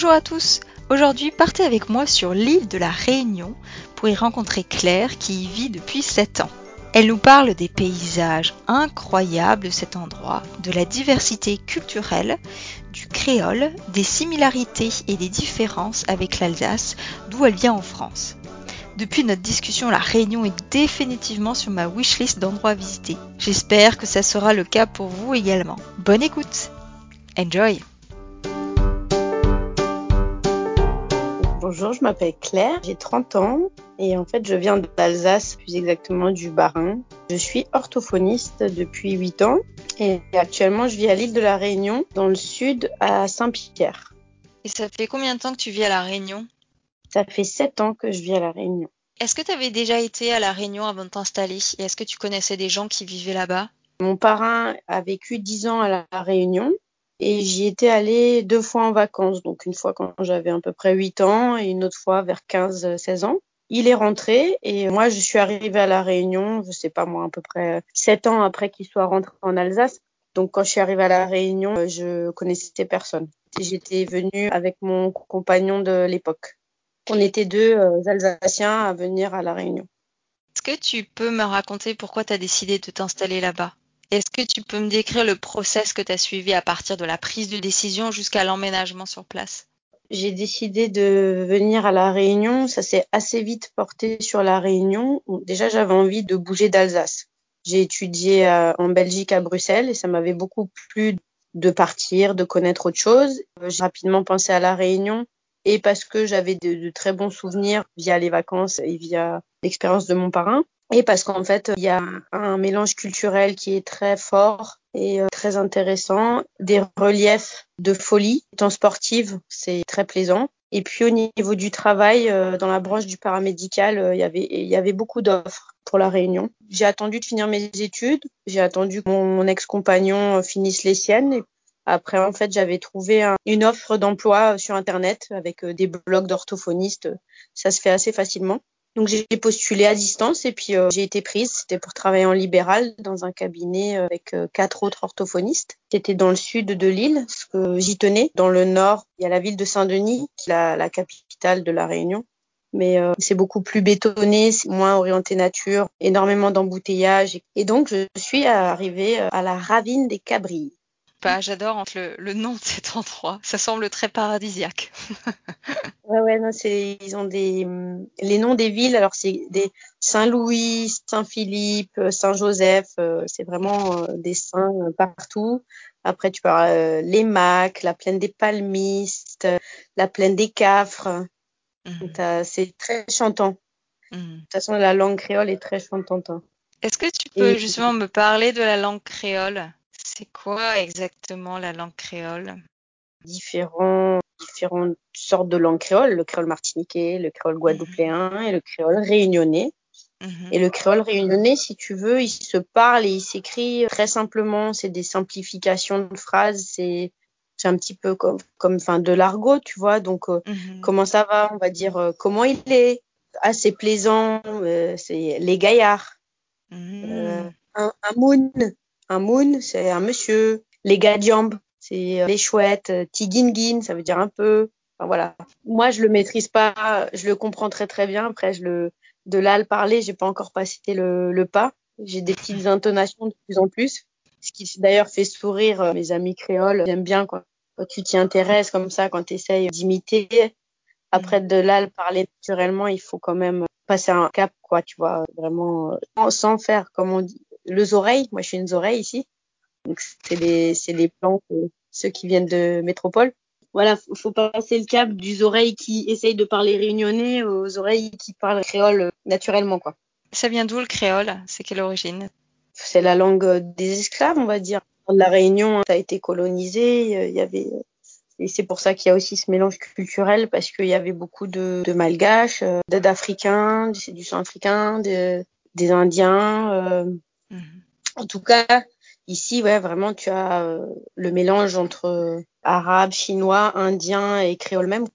Bonjour à tous Aujourd'hui, partez avec moi sur l'île de la Réunion pour y rencontrer Claire qui y vit depuis 7 ans. Elle nous parle des paysages incroyables de cet endroit, de la diversité culturelle, du créole, des similarités et des différences avec l'Alsace, d'où elle vient en France. Depuis notre discussion, la Réunion est définitivement sur ma wishlist d'endroits à visiter. J'espère que ça sera le cas pour vous également. Bonne écoute Enjoy Bonjour, je m'appelle Claire, j'ai 30 ans et en fait je viens d'Alsace, plus exactement du Bas-Rhin. Je suis orthophoniste depuis 8 ans et actuellement je vis à l'île de la Réunion, dans le sud, à Saint-Pierre. Et ça fait combien de temps que tu vis à la Réunion? Ça fait 7 ans que je vis à la Réunion. Est-ce que tu avais déjà été à la Réunion avant de t'installer? Et est-ce que tu connaissais des gens qui vivaient là-bas? Mon parrain a vécu 10 ans à la Réunion et j'y étais allée deux fois en vacances, donc une fois quand j'avais à peu près 8 ans et une autre fois vers 15-16 ans. Il est rentré et moi je suis arrivée à la Réunion, je sais pas moi, à peu près 7 ans après qu'il soit rentré en Alsace. Donc quand je suis arrivée à la Réunion, je connaissais personne. J'étais venue avec mon compagnon de l'époque. On était deux euh, Alsaciens à venir à la Réunion. Est-ce que tu peux me raconter pourquoi tu as décidé de t'installer là-bas? Est-ce que tu peux me décrire le process que tu as suivi à partir de la prise de décision jusqu'à l'emménagement sur place? J'ai décidé de venir à La Réunion. Ça s'est assez vite porté sur La Réunion. Déjà, j'avais envie de bouger d'Alsace. J'ai étudié euh, en Belgique à Bruxelles et ça m'avait beaucoup plu de partir, de connaître autre chose. J'ai rapidement pensé à La Réunion et parce que j'avais de, de, très bons souvenirs via les vacances et via l'expérience de mon parrain et parce qu'en fait, il y a un mélange culturel qui est très fort et euh, très intéressant, des reliefs de folie, étant sportive, c'est très plaisant. Et puis au niveau du travail, euh, dans la branche du paramédical, euh, il y avait il y avait beaucoup d'offres pour la Réunion. J'ai attendu de finir mes études, j'ai attendu que mon, ex-compagnon finisse les siennes. Et après, en fait, j'avais trouvé une offre d'emploi sur Internet avec des blogs d'orthophonistes. Ça se fait assez facilement. Donc j'ai postulé à distance et puis euh, j'ai été prise. C'était pour travailler en libéral dans un cabinet euh, avec euh, quatre autres orthophonistes. C'était dans le sud de l'île, parce que j'y tenais. Dans le nord, il y a la ville de Saint-Denis, qui est la, capitale de la Réunion. Mais c'est beaucoup plus bétonné, c'est moins orienté nature, énormément d'embouteillages. Et donc je suis arrivée à la ravine des Cabrilles pas. J'adore le, le, nom de cet endroit. Ça semble très paradisiaque. ouais, ouais, non, ils ont des, les noms des villes. Alors, c'est des Saint-Louis, Saint-Philippe, Saint-Joseph. Euh, c'est vraiment euh, des saints euh, partout. Après, tu parles les Macs, la plaine des Palmistes, la plaine des Cafres. Mmh. C'est très chantant. Mmh. De toute façon, la langue créole est très chantante. Hein. Est-ce que tu peux justement me parler de la langue créole? C'est quoi exactement la langue créole? Différents, différentes sortes de langues créoles, le créole martiniquais, le créole guadeloupéen mhm. et le créole réunionnais. Mhm. Et le créole réunionnais, si tu veux, il se parle et il s'écrit très simplement. C'est des simplifications de phrases. C'est c'est un petit peu comme comme enfin de l'argot, tu vois. Donc euh, mhm. comment ça va? On va dire euh, comment il est? Assez plaisant. Euh, c'est les gaillards. un, un moon, un moon, c'est un monsieur. Les gadjambes, c'est euh, les chouettes. Euh, Tigingin, ça veut dire un peu. Enfin, voilà. Moi, je le maîtrise pas. Je le comprends très très bien. Après, je le de là à le parler, j'ai pas encore passé le, le pas. J'ai des petites intonations de plus en plus, ce qui d'ailleurs fait sourire euh, mes amis créoles. J'aime bien quand, quand tu t'y intéresses comme ça, quand tu essayes d'imiter. Après, de là le parler naturellement, il faut quand même passer un cap, quoi, tu vois, vraiment sans faire, comme on dit, les oreilles. Moi, je suis une oreille ici. Donc, c'est les, c'est les plantes, ceux qui viennent de métropole. Voilà, faut, faut passer le cap des oreilles qui essayent de parler réunionnais aux oreilles qui parlent créole naturellement, quoi. Ça vient d'où le créole? C'est quelle origine? C'est la langue des esclaves, on va dire. La Réunion a été colonisée, il y avait et c'est pour ça qu'il y a aussi ce mélange culturel parce qu'il y avait beaucoup de, de malgaches, d'Africains, du Centrafricain, de, des Indiens. Euh, En tout cas, ici, ouais, vraiment, tu as euh, le mélange entre arabes, chinois, indiens et créoles même.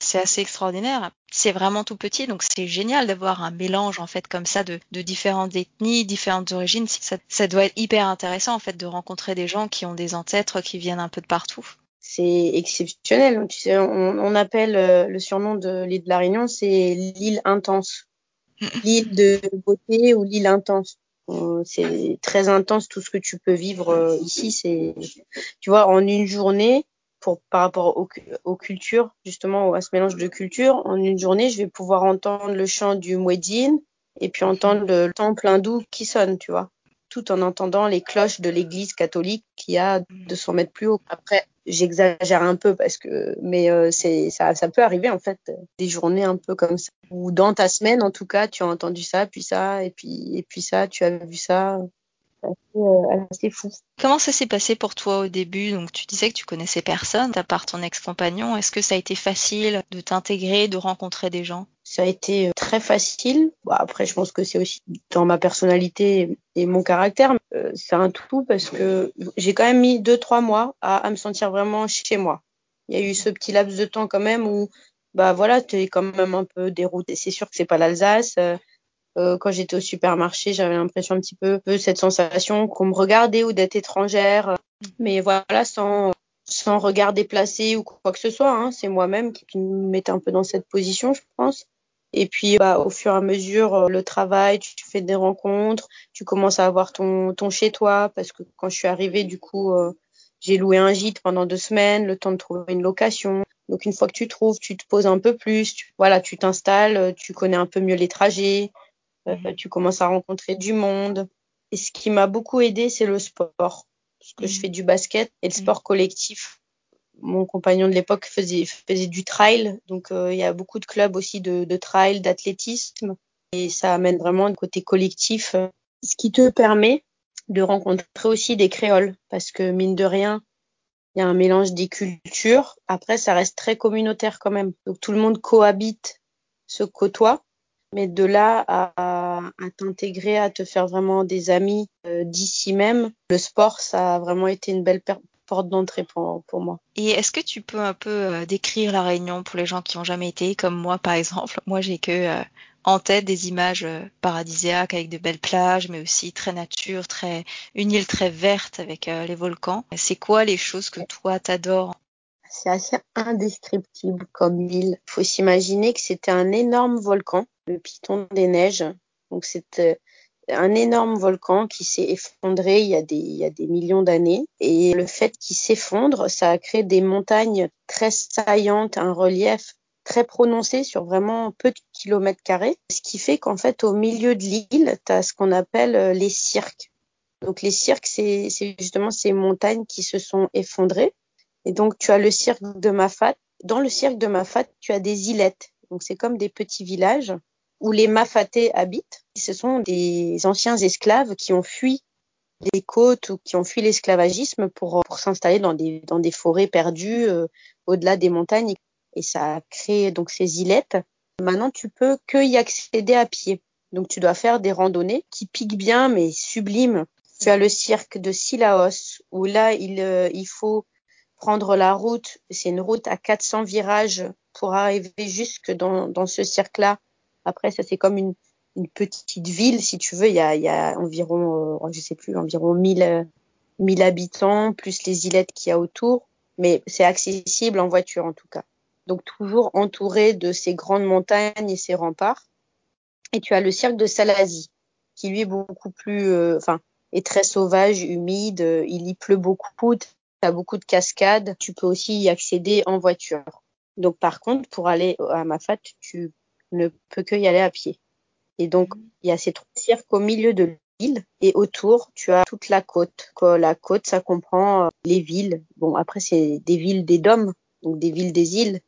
C'est assez extraordinaire. C'est vraiment tout petit, donc c'est génial d'avoir un mélange en fait comme ça de, de différentes ethnies, différentes origines. Ça, ça, doit être hyper intéressant en fait de rencontrer des gens qui ont des ancêtres qui viennent un peu de partout. C'est exceptionnel. Tu sais, on, on appelle euh, le surnom de l'île de la Réunion, c'est l'île intense, l'île de beauté ou l'île intense. Euh, c'est très intense tout ce que tu peux vivre euh, ici. C'est, tu vois, en une journée, pour par rapport aux, cultures, justement, à ce mélange de cultures, en une journée, je vais pouvoir entendre le chant du muezzin et puis entendre le temple hindou qui sonne, tu vois, tout en entendant les cloches de l'église catholique qui a 200 mètres plus haut. Après, j'exagère un peu parce que, mais euh, c'est ça, ça peut arriver en fait, des journées un peu comme ça, ou dans ta semaine en tout cas, tu as entendu ça, puis ça, et puis et puis ça, tu as vu ça. Euh, assez, fou. Comment ça s'est passé pour toi au début? Donc tu disais que tu connaissais personne, à part ton ex-compagnon. Est-ce que ça a été facile de t'intégrer, de rencontrer des gens? Ça a été euh, très facile. Bon, après, je pense que c'est aussi dans ma personnalité et mon caractère. Euh, c'est un tout parce que j'ai quand même mis deux trois mois à, me sentir vraiment chez moi. Il y a eu ce petit laps de temps quand même où bah voilà, tu es quand même un peu dérouté. C'est sûr que c'est pas l'Alsace. Euh, quand j'étais au supermarché, j'avais l'impression un petit peu, peu cette sensation qu'on me regardait ou d'être étrangère. Mais voilà, sans, sans regard déplacé ou quoi que ce soit. Hein. C'est moi-même qui, me mettais un peu dans cette position, je pense. Et puis, bah, au fur et à mesure, euh, le travail, tu, fais des rencontres, tu commences à avoir ton, ton chez toi, parce que quand je suis arrivée, du coup, euh, j'ai loué un gîte pendant deux semaines, le temps de trouver une location. Donc, une fois que tu trouves, tu te poses un peu plus, voilà, tu t'installes, tu connais un peu mieux les trajets, euh, tu commences à rencontrer du monde. Et ce qui m'a beaucoup aidé, c'est le sport. Parce que je mm. fais du basket et le mm. sport collectif. Mon compagnon de l'époque faisait, faisait du trail. Donc, euh, il y a beaucoup de clubs aussi de, trail, d'athlétisme. Et ça amène vraiment un côté collectif. Ce qui te permet de rencontrer aussi des créoles. Parce que, mine de rien, il y a un mélange des cultures. Après, ça reste très communautaire quand même. Donc, tout le monde cohabite, se côtoie. Mais de là à, à t'intégrer, à te faire vraiment des amis euh, d'ici même, le sport, ça a vraiment été une belle porte d'entrée pour, pour, moi. Et est-ce que tu peux un peu euh, décrire la Réunion pour les gens qui ont jamais été, comme moi par exemple? Moi, j'ai que euh, en tête des images paradisiaques avec de belles plages, mais aussi très nature, très une île très verte avec les volcans. C'est quoi les choses que toi t'adores? C'est assez indescriptible comme île. Il faut s'imaginer que c'était un énorme volcan, le Piton des Neiges. Donc c'est euh, un énorme volcan qui s'est effondré il y, a des, millions d'années. Et le fait qu'il s'effondre, ça a créé des montagnes très saillantes, un relief très prononcé sur vraiment peu de kilomètres carrés. Ce qui fait qu'en fait, au milieu de l'île, tu as ce qu'on appelle euh, les cirques. Donc les cirques, c'est justement ces montagnes qui se sont effondrées et donc, tu as le cirque de Mafat. Dans le cirque de Mafat, tu as des îlettes. Donc, c'est comme des petits villages où les Mafatés habitent. Ce sont des anciens esclaves qui ont fui les côtes ou qui ont fui l'esclavagisme pour, s'installer dans des, dans des forêts perdues euh, au-delà des montagnes. Et ça a créé donc ces îlettes. Maintenant, tu peux que y accéder à pied. Donc, tu dois faire des randonnées qui piquent bien, mais sublimes. Tu as le cirque de Silaos, où là, il, euh, il faut prendre la route. C'est une route à 400 virages pour arriver jusque dans, dans ce cirque-là. Après, ça, c'est comme une, petite ville, si tu veux. Il y a, il y a environ, euh, je sais plus, environ 1000, 1000 habitants, plus les îlettes qu'il y a autour. Mais c'est accessible en voiture, en tout cas. Donc, toujours entouré de ces grandes montagnes et ces remparts. Et tu as le cirque de Salazie, qui lui est beaucoup plus, euh, enfin, est très sauvage, humide. Il y pleut beaucoup tu as beaucoup de cascades, tu peux aussi y accéder en voiture. Donc par contre, pour aller à Mafat, tu ne peux que y aller à pied. Et donc, mhm. il y a ces trois cirques au milieu de l'île et autour, tu as toute la côte. La côte, ça comprend euh, les villes. Bon, après, c'est des villes des dômes, donc des villes des îles.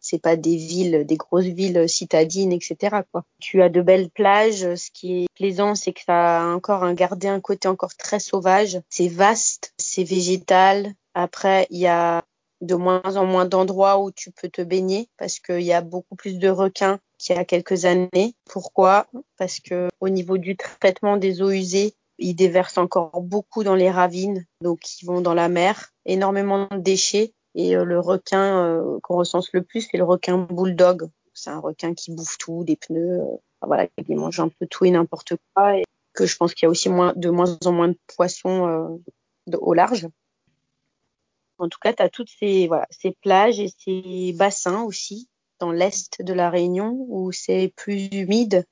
c'est pas des villes, des grosses villes citadines, etc. Quoi. Tu as de belles plages. Ce qui est plaisant, c'est que ça a encore un gardé un côté encore très sauvage. C'est vaste, c'est végétal. Après, il y a de moins en moins d'endroits où tu peux te baigner parce qu'il y a beaucoup plus de requins qu'il y a quelques années. Pourquoi? Parce que au niveau du traitement des eaux usées, ils déversent encore beaucoup dans les ravines, donc ils vont dans la mer, énormément de déchets. Et euh, le requin euh, qu'on recense le plus, c'est le requin bulldog. C'est un requin qui bouffe tout, des pneus, euh, voilà, il mange un peu tout et n'importe quoi. Et que je pense qu'il y a aussi moins, de moins en moins de poissons au large. En tout cas, tu as toutes ces, voilà, ces plages et ces bassins aussi dans l'est de la Réunion où c'est plus humide.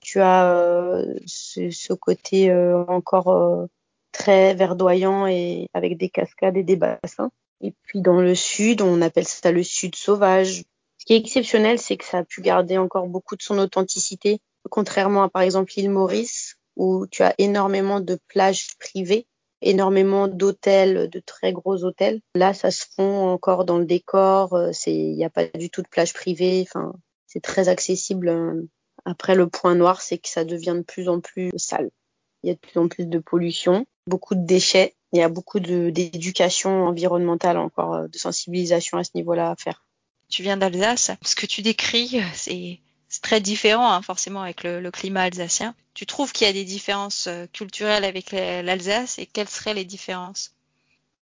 Tu as euh, ce, côté euh, encore euh, très verdoyant et avec des cascades et des bassins. Et puis dans le sud, on appelle ça le sud sauvage. Ce qui est exceptionnel, c'est que ça a pu garder encore beaucoup de son authenticité, contrairement à par exemple l'île Maurice, où tu as énormément de plages privées énormément d'hôtels, de très gros hôtels. Là, ça se fond encore dans le décor. Euh, il n'y a pas du tout de plage privée. Enfin, c'est très accessible. Euh. Après, le point noir, c'est que ça devient de plus en plus sale. Il y a de plus en plus de pollution, beaucoup de déchets. Il y a beaucoup d'éducation environnementale encore, euh, de sensibilisation à ce niveau-là à faire. Tu viens d'Alsace. Ce que tu décris, c'est c'est très différent hein, forcément avec le, le, climat alsacien. Tu trouves qu'il y a des différences euh, culturelles avec l'Alsace et quelles seraient les différences?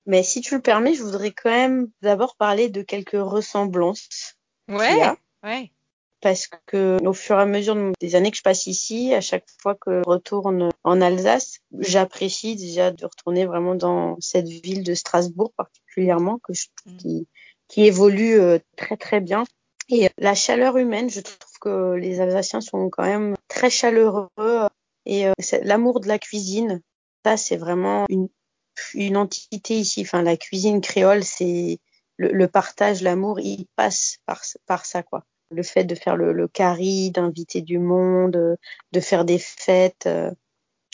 Mais si tu le permets, je voudrais quand même d'abord parler de quelques ressemblances. Ouais, ouais. Parce que au fur et à mesure des années que je passe ici, à chaque fois que je retourne en Alsace, j'apprécie déjà de retourner vraiment dans cette ville de Strasbourg particulièrement que je, mm. qui, qui évolue euh, très très bien. Et la chaleur humaine, je trouve les Alsaciens sont quand même très chaleureux et euh, l'amour de la cuisine, ça c'est vraiment une, une entité ici. Enfin, la cuisine créole, c'est le, partage, l'amour, il passe par, par ça quoi. Le fait de faire le, le d'inviter du monde, de faire des fêtes, euh,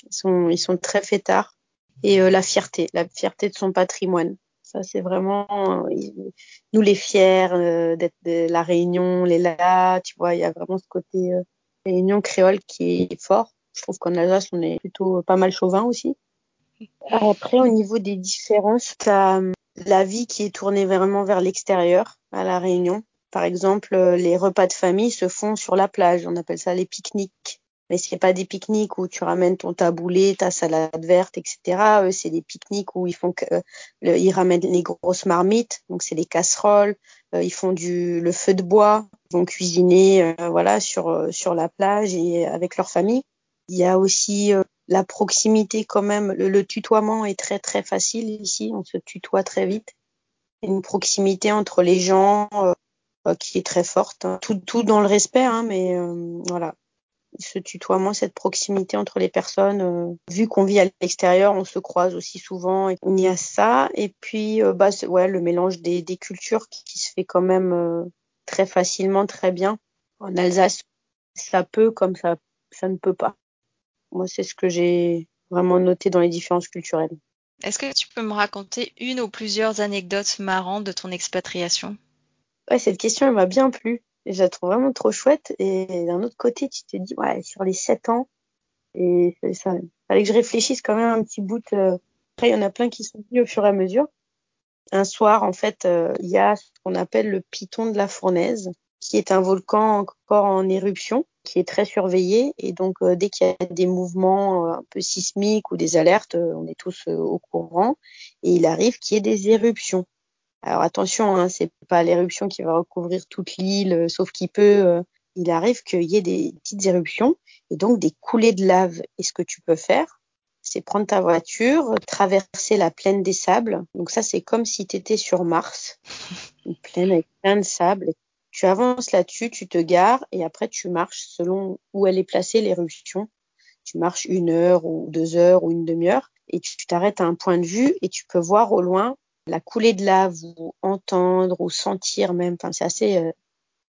ils sont, ils sont très fêtards. Et euh, la fierté, la fierté de son patrimoine. Ça, c'est vraiment nous les fiers euh, d'être de la Réunion, les là, tu vois, il y a vraiment ce côté euh, Réunion créole qui est fort. Je trouve qu'en Alsace, on est plutôt pas mal chauvin aussi. Après, au niveau des différences, euh, la vie qui est tournée vraiment vers l'extérieur à la Réunion. Par exemple, les repas de famille se font sur la plage. On appelle ça les pique-niques mais c'est pas des pique-niques où tu ramènes ton taboulé, ta salade verte, etc. c'est des pique-niques où ils font que, ils ramènent les grosses marmites, donc c'est des casseroles. Euh, ils font du le feu de bois, ils vont cuisiner, euh, voilà, sur euh, sur la plage et avec leur famille. Il y a aussi la proximité quand même. Le, tutoiement est très très facile ici. On se tutoie très vite. Une proximité entre les gens qui est très forte. Hein. Tout, tout dans le respect, hein, mais voilà ce tutoiement, cette proximité entre les personnes. Euh, vu qu'on vit à l'extérieur, on se croise aussi souvent. Et il y a ça. Et puis, euh, bah, ouais, le mélange des, des cultures qui, se fait quand même euh, très facilement, très bien. En Alsace, ça peut comme ça, ça ne peut pas. Moi, c'est ce que j'ai vraiment noté dans les différences culturelles. Est-ce que tu peux me raconter une ou plusieurs anecdotes marrantes de ton expatriation? Ouais, cette question, elle m'a bien plu je la trouve vraiment trop chouette. Et d'un autre côté, tu te dis, ouais, sur les sept ans, et ça, fallait que je réfléchisse quand même un petit bout. Euh, après, il y en a plein qui sont venus au fur et à mesure. Un soir, en fait, euh, il y a ce qu'on appelle le piton de la Fournaise, qui est un volcan encore en éruption, qui est très surveillé. Et donc, euh, dès qu'il y a des mouvements un peu sismiques ou des alertes, on est tous au courant. Et il arrive qu'il y ait des éruptions. Alors attention, hein, c'est pas l'éruption qui va recouvrir toute l'île, euh, sauf qu'il peut. Euh, il arrive qu'il y ait des petites éruptions et donc des coulées de lave. Et ce que tu peux faire, c'est prendre ta voiture, traverser la plaine des sables. Donc ça, c'est comme si tu étais sur Mars, une plaine avec plein de sable. Tu avances là-dessus, tu te gares et après tu marches selon où elle est placée l'éruption. Tu marches une heure ou deux heures ou une demi-heure et tu t'arrêtes à un point de vue et tu peux voir au loin la coulée de lave ou entendre ou sentir même. Enfin, c'est assez, euh,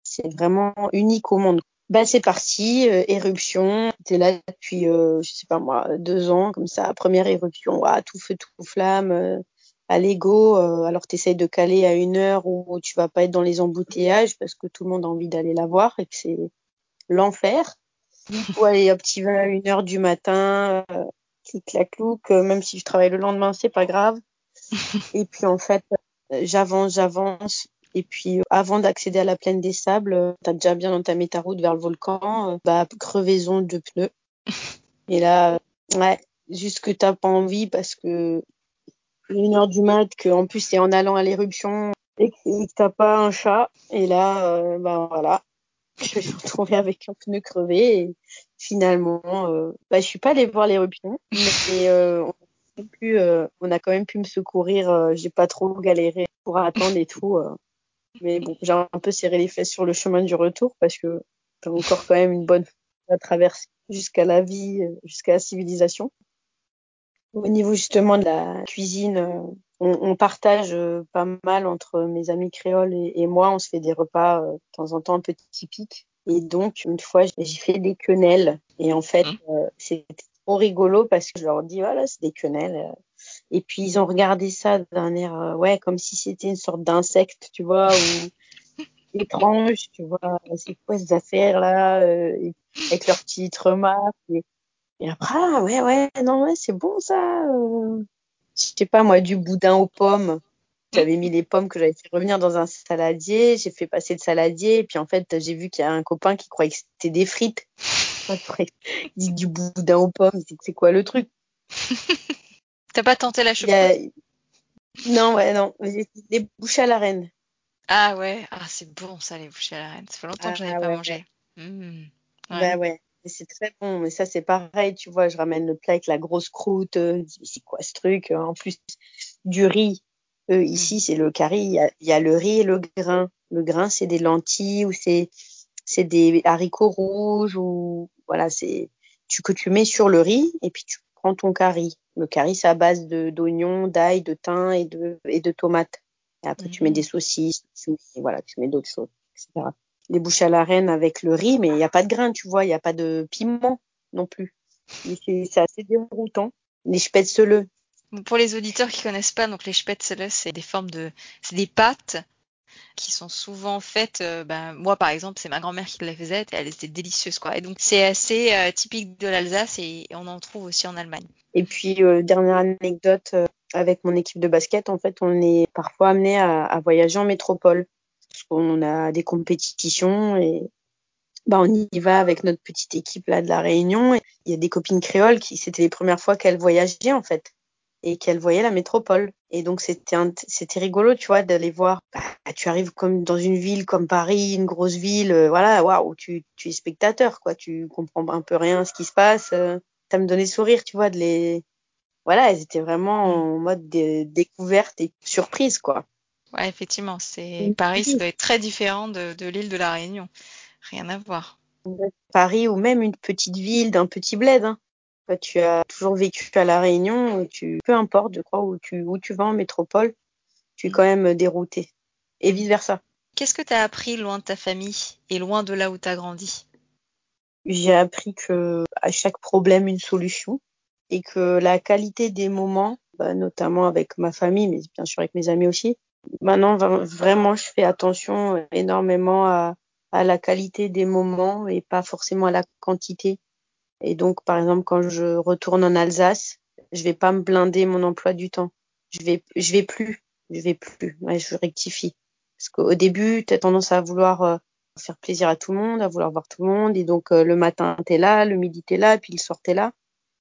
c'est vraiment unique au monde. Ben c'est parti, euh, éruption. J'étais là depuis, euh, je sais pas moi, deux ans comme ça. Première éruption, tout feu, tout flamme. à l'ego. Euh, alors, tu essayes de caler à une heure où tu vas pas être dans les embouteillages parce que tout le monde a envie d'aller la voir et que c'est l'enfer. Ou allez, hop, tu vas à une heure du matin, euh, clic la clouc, même si je travaille le lendemain, c'est pas grave. et puis, en fait, j'avance, j'avance. Et puis, avant d'accéder à la plaine des sables, tu as déjà bien entamé ta route vers le volcan, bah, crevaison de pneus. Et là, ouais, juste que t'as pas envie parce que une heure du mat, que en plus c'est en allant à l'éruption et que t'as pas un chat. Et là, euh, ben voilà, je me suis retrouvée avec un pneu crevé et finalement, euh, bah, je suis pas allée voir l'éruption, mais euh, on, pu, euh, on a quand même pu me secourir. Euh, j'ai pas trop galéré pour attendre et tout. Euh. mais bon, j'ai un peu serré les fesses sur le chemin du retour parce que j'ai encore quand même une bonne à traverser jusqu'à la vie, jusqu'à la civilisation. Au niveau justement de la cuisine, on, on partage pas mal entre mes amis créoles et, et, moi. On se fait des repas de temps en temps un peu typiques. Et donc, une fois, j'ai fait des quenelles. Et en fait, mmh. euh, c'était trop rigolo parce que je leur dis, voilà, c'est des quenelles. Et puis, ils ont regardé ça d'un air, ouais, comme si c'était une sorte d'insecte, tu vois, ou étrange, tu vois, c'est quoi ces affaires-là, euh, avec leurs petites remarques. Et, et après, ah, ouais, ouais, non, ouais, c'est bon ça. Euh... Je sais pas, moi, du boudin aux pommes. J'avais mis les pommes que j'avais fait revenir dans un saladier. J'ai fait passer le saladier. Et puis, en fait, j'ai vu qu'il y a un copain qui croyait que c'était des frites. Il dit du boudin aux pommes. C'est quoi le truc T'as pas tenté la chocolat Non, ouais, non. Des bouchées à la reine. Ah ouais, ah, c'est bon ça, les bouchées à la reine. Ça fait longtemps ah, que j'en ai ah, pas ouais, mangé. Ouais. Mmh. Ouais. Bah ouais c'est très bon. Mais ça, c'est pareil, tu vois, je ramène le plat avec la grosse croûte. Euh, c'est quoi ce truc En plus du riz. Euh, ici, c'est le curry. Il y, a, il y, a, le riz et le grain. Le grain, c'est des lentilles ou c'est c'est des haricots rouges ou voilà, c'est tu que tu mets sur le riz et puis tu prends ton curry. Le curry, c'est à base de d'oignons, d'ail, de thym et de et de tomates. Et après, tu mets des saucisses, tu, voilà, tu mets d'autres choses, etc les bouchées à la reine avec le riz, mais il n'y a pas de grain, tu vois, il n'y a pas de piment non plus. C'est assez déroutant. Les spätzle. Pour les auditeurs qui connaissent pas, donc les spätzle, c'est des formes de, c'est des pâtes qui sont souvent faites. Euh, ben, moi, par exemple, c'est ma grand-mère qui les faisait et elle était délicieuse, quoi. Et donc, c'est assez euh, typique de l'Alsace et, on en trouve aussi en Allemagne. Et puis, euh, dernière anecdote, avec mon équipe de basket, en fait, on est parfois amené à, à voyager en métropole parce qu'on a des compétitions et bah, on y va avec notre petite équipe là de la Réunion. Il y a des copines créoles qui, c'était les premières fois qu'elles voyageaient en fait et qu'elles voyaient la métropole. Et donc c'était c'était rigolo, tu vois, d'aller voir. Bah, tu arrives comme dans une ville comme Paris, une grosse ville, euh, voilà, waouh, tu, tu es spectateur, quoi. Tu comprends un peu rien à ce qui se passe. Euh, ça me donnait sourire, tu vois, de les. Voilà, elles étaient vraiment en mode de, découverte et surprise, quoi. Ouais, effectivement, c'est Paris, ça doit être très différent de, de l'île de la Réunion. Rien à voir. Paris ou même une petite ville d'un petit bled. Hein. Tu as toujours vécu à la Réunion, tu, peu importe, je crois, où tu, où tu vas en métropole, tu es quand même dérouté. Et vice versa. Qu'est-ce que tu as appris loin de ta famille et loin de là où tu as grandi? J'ai appris que à chaque problème une solution et que la qualité des moments, bah, notamment avec ma famille, mais bien sûr avec mes amis aussi, Maintenant, vraiment, je fais attention euh, énormément à, à la qualité des moments et pas forcément à la quantité. Et donc, par exemple, quand je retourne en Alsace, je vais pas me blinder mon emploi du temps. Je vais, je vais plus, je vais plus. Ouais, je rectifie. Parce qu'au début, tu as tendance à vouloir euh, faire plaisir à tout le monde, à vouloir voir tout le monde. Et donc, euh, le matin, tu es là, le midi, tu es là, puis le soir, là.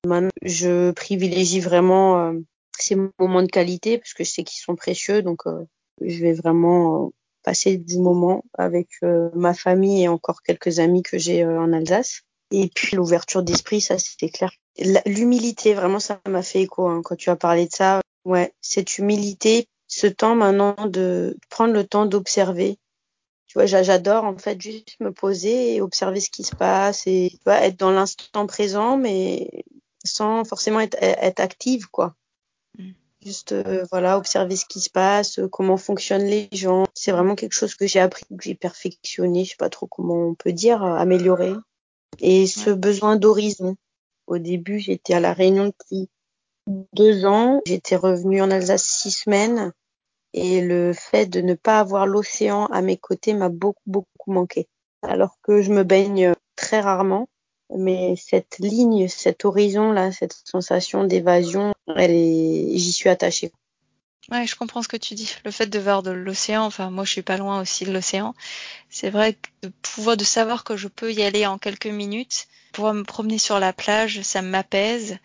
Maintenant, je privilégie vraiment ces moments de qualité parce que je sais qu'ils sont précieux. Donc, euh, je vais vraiment euh, passer du moment avec euh, ma famille et encore quelques amis que j'ai en Alsace. Et puis l'ouverture d'esprit, ça c'était clair. L'humilité, vraiment, ça m'a fait écho hein, quand tu as parlé de ça. Ouais, cette humilité, ce temps maintenant de prendre le temps d'observer. Tu vois, j'adore en fait juste me poser et observer ce qui se passe et tu vois, être dans l'instant présent, mais sans forcément être, être active, quoi. Juste euh, voilà, observer ce qui se passe, euh, comment fonctionnent les gens. C'est vraiment quelque chose que j'ai appris, que j'ai perfectionné, je sais pas trop comment on peut dire, euh, amélioré. Et ce besoin d'horizon. Au début, j'étais à la Réunion depuis deux ans. J'étais revenue en Alsace six semaines et le fait de ne pas avoir l'océan à mes côtés m'a beaucoup, beaucoup manqué. Alors que je me baigne très rarement, mais cette ligne, cet horizon-là, cette sensation d'évasion, elle est, j'y suis attachée. Ouais, je comprends ce que tu dis. Le fait de voir de l'océan, enfin moi je suis pas loin aussi de l'océan. C'est vrai que de pouvoir de savoir que je peux y aller en quelques minutes, pouvoir me promener sur la plage, ça m'apaise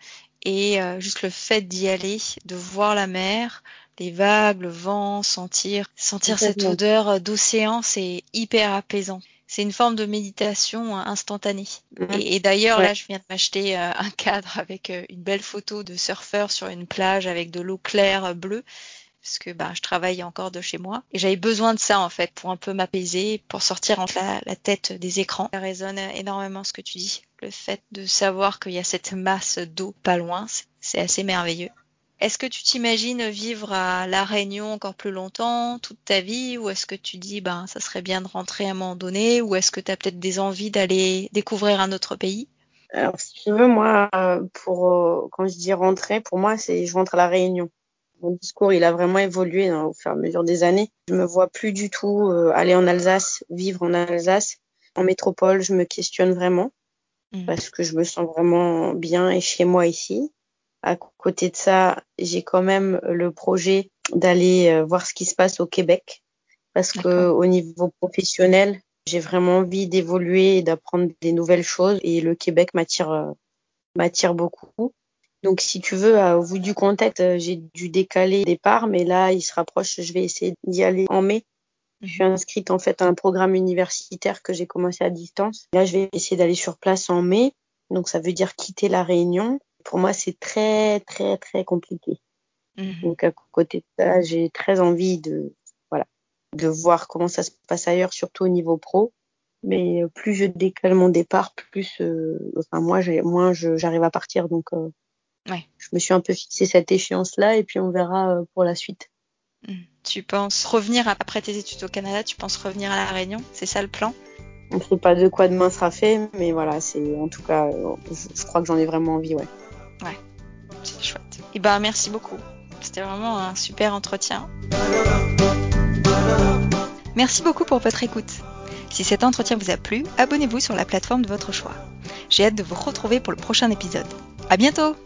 et euh, juste le fait d'y aller, de voir la mer, les vagues, le vent, sentir sentir cette odeur d'océan, c'est hyper apaisant. C'est une forme de méditation instantanée. Mmh. Et, et d'ailleurs, là, je viens de m'acheter euh, un cadre avec euh, une belle photo de surfeur sur une plage avec de l'eau claire bleue parce que bah, je travaille encore de chez moi. Et j'avais besoin de ça en fait pour un peu m'apaiser, pour sortir entre la, la, tête des écrans. Ça résonne énormément ce que tu dis. Le fait de savoir qu'il y a cette masse d'eau pas loin, c'est assez merveilleux. Est-ce que tu t'imagines vivre à La Réunion encore plus longtemps, toute ta vie, ou est-ce que tu dis, ben, ça serait bien de rentrer à un moment donné, ou est-ce que tu as peut-être des envies d'aller découvrir un autre pays? Alors, si tu veux, moi, pour euh, quand je dis rentrer, pour moi, c'est je rentre à La Réunion. Mon discours, il a vraiment évolué au fur et à mesure des années. Je me vois plus du tout euh, aller en Alsace, vivre en Alsace. En métropole, je me questionne vraiment mmh. parce que je me sens vraiment bien et chez moi ici. À côté de ça, j'ai quand même le projet d'aller euh, voir ce qui se passe au Québec parce que au niveau professionnel, j'ai vraiment envie d'évoluer et d'apprendre des nouvelles choses et le Québec m'attire euh, m'attire beaucoup. Donc si tu veux, au bout du contexte, euh, j'ai dû décaler le départ, mais là il se rapproche, je vais essayer d'y aller en mai. Je suis mhm. inscrite en fait à un programme universitaire que j'ai commencé à distance. Là, je vais essayer d'aller sur place en mai. Donc ça veut dire quitter la Réunion pour moi, c'est très, très, très compliqué. Mmh. Donc, à côté de ça, j'ai très envie de, voilà, de voir comment ça se passe ailleurs, surtout au niveau pro. Mais euh, plus je décale mon départ, plus, euh, enfin, moi, moins j'arrive à partir. Donc, euh, ouais. je me suis un peu fixé cette échéance-là et puis on verra pour la suite. Mmh. Tu penses revenir après tes études au Canada, tu penses revenir à La Réunion? C'est ça le plan? On ne sait pas de quoi demain sera fait, mais voilà, c'est en tout cas, je, je crois que j'en ai vraiment envie. Ouais, chouette. Et bah merci beaucoup. C'était vraiment un super entretien. Merci beaucoup pour votre écoute. Si cet entretien vous a plu, abonnez-vous sur la plateforme de votre choix. J'ai hâte de vous retrouver pour le prochain épisode. À bientôt!